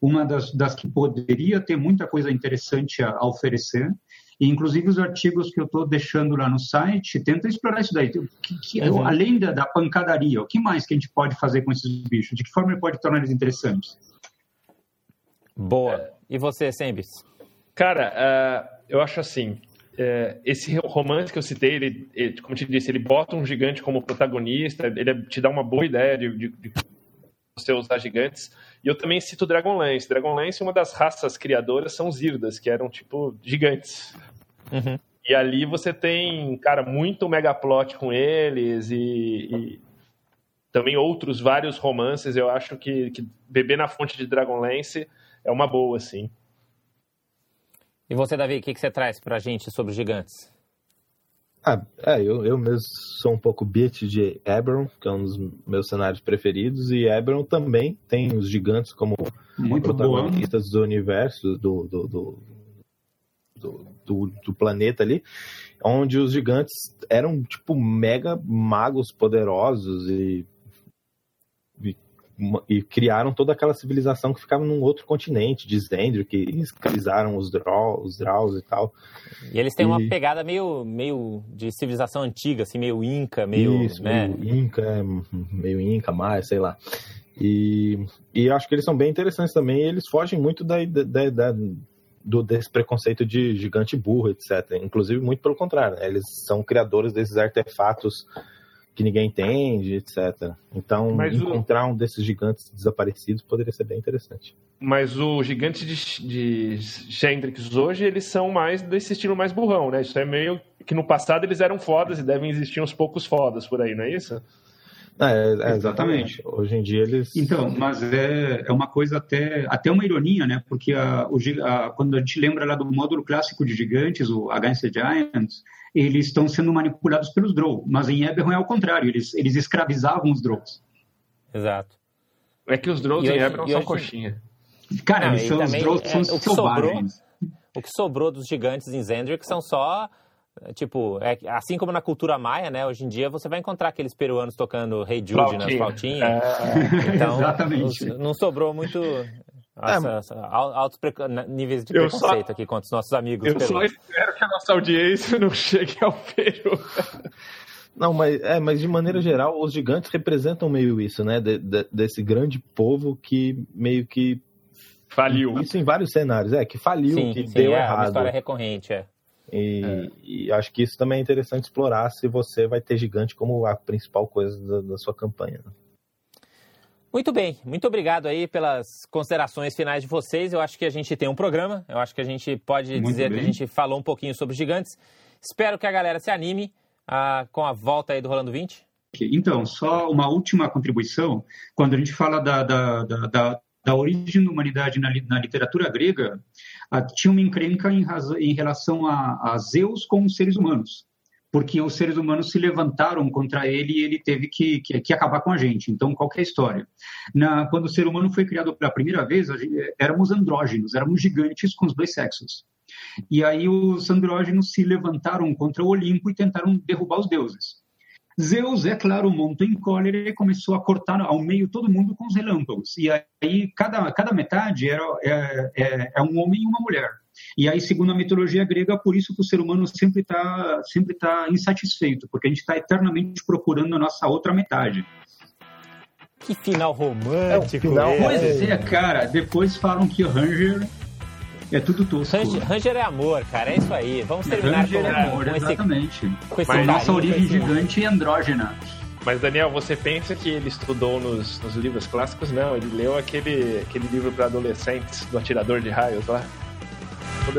uma das, das, que poderia ter muita coisa interessante a, a oferecer. E, inclusive, os artigos que eu estou deixando lá no site tentam explorar isso daí. Que, que, uhum. Além da, da, pancadaria, o que mais que a gente pode fazer com esses bichos? De que forma ele pode tornar eles interessantes? Boa. E você, Sembis? Cara, uh, eu acho assim, é, esse romance que eu citei, ele, ele, como te disse, ele bota um gigante como protagonista, ele te dá uma boa ideia de, de, de você usar gigantes. E eu também cito Dragonlance. Dragonlance, uma das raças criadoras são os Irdas, que eram tipo gigantes. Uhum. E ali você tem, cara, muito megaplot com eles e, e, também outros vários romances. Eu acho que, que beber na fonte de Dragonlance é uma boa, assim. E você, Davi, o que, que você traz para a gente sobre os gigantes? Ah, é, eu, eu mesmo sou um pouco beat de Eberron, que é um dos meus cenários preferidos, e Eberron também tem os gigantes como Muito protagonistas do universo, do, do, do, do, do planeta ali, onde os gigantes eram, tipo, mega magos poderosos e e criaram toda aquela civilização que ficava num outro continente, de Zendro, que escravizaram os, Draw, os Draws e tal. E eles têm e... uma pegada meio, meio de civilização antiga, assim, meio Inca, meio. Isso, né? meio Inca, é, meio Inca, mais, sei lá. E, e acho que eles são bem interessantes também, eles fogem muito da, da, da do, desse preconceito de gigante burro, etc. Inclusive, muito pelo contrário, né? eles são criadores desses artefatos que ninguém entende, etc. Então, Mas encontrar o... um desses gigantes desaparecidos poderia ser bem interessante. Mas os gigantes de, de Shendrix hoje, eles são mais desse estilo mais burrão, né? Isso é meio que no passado eles eram fodas e devem existir uns poucos fodas por aí, não é isso? É, é, exatamente. Hoje em dia eles. Então, mas é, é uma coisa até, até uma ironia, né? Porque a, o, a, quando a gente lembra lá do módulo clássico de gigantes, o Against the Giants, eles estão sendo manipulados pelos Drow. Mas em Eberron é ao contrário, eles, eles escravizavam os Drows. Exato. É que os Drows em Eberron são hoje... coxinha. Cara, Não, são, os Drows é, são o que sobrou, o que sobrou dos gigantes em Zendrick são só Tipo, é, assim como na cultura maia, né? Hoje em dia você vai encontrar aqueles peruanos tocando Rei hey Jude nas flautinhas. É, então, Exatamente. Não, não sobrou muito nossa, é, altos níveis de preconceito só, aqui contra os nossos amigos. Eu só espero que a nossa audiência não chegue ao Peru. Não, mas, é, mas de maneira geral, os gigantes representam meio isso, né? De, de, desse grande povo que meio que. Faliu. Isso em vários cenários, é, que faliu, sim, que sim, deu é, errado. É uma história recorrente, é. E, é. e, acho que isso também é interessante explorar se você vai ter gigante como a principal coisa da, da sua campanha. Né? Muito bem, muito obrigado aí pelas considerações finais de vocês. Eu acho que a gente tem um programa, eu acho que a gente pode muito dizer bem. que a gente falou um pouquinho sobre os gigantes. Espero que a galera se anime ah, com a volta aí do Rolando 20. Então, só uma última contribuição. Quando a gente fala da, da, da, da, da origem da humanidade na, na literatura grega, a, tinha uma encrenca em, razão, em relação a, a Zeus com os seres humanos porque os seres humanos se levantaram contra ele e ele teve que, que, que acabar com a gente. Então, qual é história? Na, quando o ser humano foi criado pela primeira vez, gente, éramos andrógenos, éramos gigantes com os dois sexos. E aí os andrógenos se levantaram contra o Olimpo e tentaram derrubar os deuses. Zeus, é claro, montou em cólera e começou a cortar ao meio todo mundo com os relâmpagos. E aí cada, cada metade era, é, é, é um homem e uma mulher. E aí, segundo a mitologia grega, por isso que o ser humano sempre está sempre tá insatisfeito, porque a gente está eternamente procurando a nossa outra metade. Que final romântico. É final, pois é, cara. Depois falam que Ranger é tudo tosco. Ranger, Ranger, é amor, cara. É isso aí. Vamos terminar Ranger com, é amor, com exatamente. Esse, com esse Mas nossa origem gigante e andrógena. Mas, Daniel, você pensa que ele estudou nos, nos livros clássicos? Não, ele leu aquele, aquele livro para adolescentes do Atirador de Raios lá.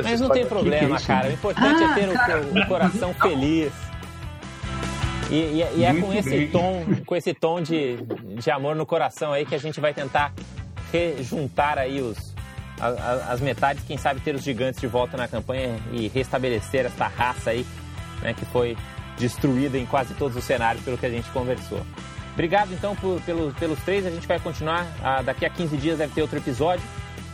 Mas não tem problema, que que é cara. O importante ah, é ter o, o, coração feliz. E, e, e é com esse tom, com esse tom de, de amor no coração aí que a gente vai tentar rejuntar aí os, as, as metades, quem sabe ter os gigantes de volta na campanha e restabelecer essa raça aí, né, que foi destruída em quase todos os cenários pelo que a gente conversou. Obrigado então por, pelo, pelos três, a gente vai continuar. Ah, daqui a 15 dias deve ter outro episódio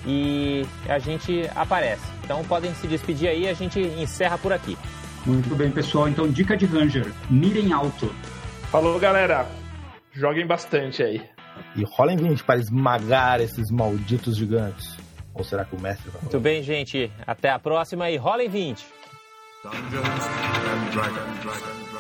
e a gente aparece. Então podem se despedir aí, a gente encerra por aqui. Muito bem, pessoal. Então, dica de Ranger: mirem alto. Falou, galera. Joguem bastante aí. E rolem 20 para esmagar esses malditos gigantes. Ou será que o mestre vai Muito bem, gente. Até a próxima e rolem 20. Dungeons and Dragons.